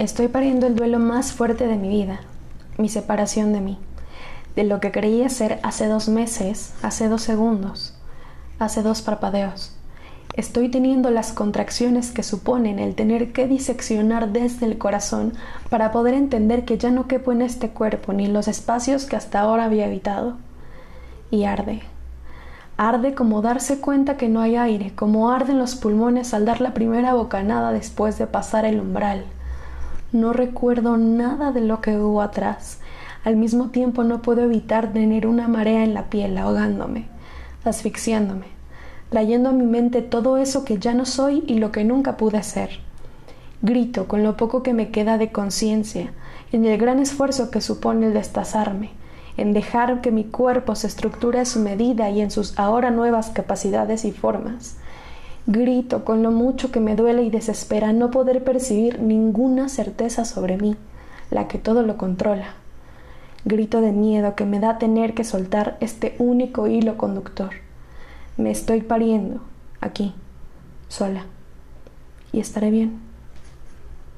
Estoy pariendo el duelo más fuerte de mi vida, mi separación de mí, de lo que creía ser hace dos meses, hace dos segundos, hace dos parpadeos. Estoy teniendo las contracciones que suponen el tener que diseccionar desde el corazón para poder entender que ya no quepo en este cuerpo ni los espacios que hasta ahora había habitado. Y arde. Arde como darse cuenta que no hay aire, como arden los pulmones al dar la primera bocanada después de pasar el umbral. No recuerdo nada de lo que hubo atrás. Al mismo tiempo no puedo evitar tener una marea en la piel ahogándome, asfixiándome trayendo a mi mente todo eso que ya no soy y lo que nunca pude ser. Grito con lo poco que me queda de conciencia, en el gran esfuerzo que supone el destazarme, en dejar que mi cuerpo se estructure a su medida y en sus ahora nuevas capacidades y formas. Grito con lo mucho que me duele y desespera no poder percibir ninguna certeza sobre mí, la que todo lo controla. Grito de miedo que me da tener que soltar este único hilo conductor me estoy pariendo aquí, sola, y estaré bien.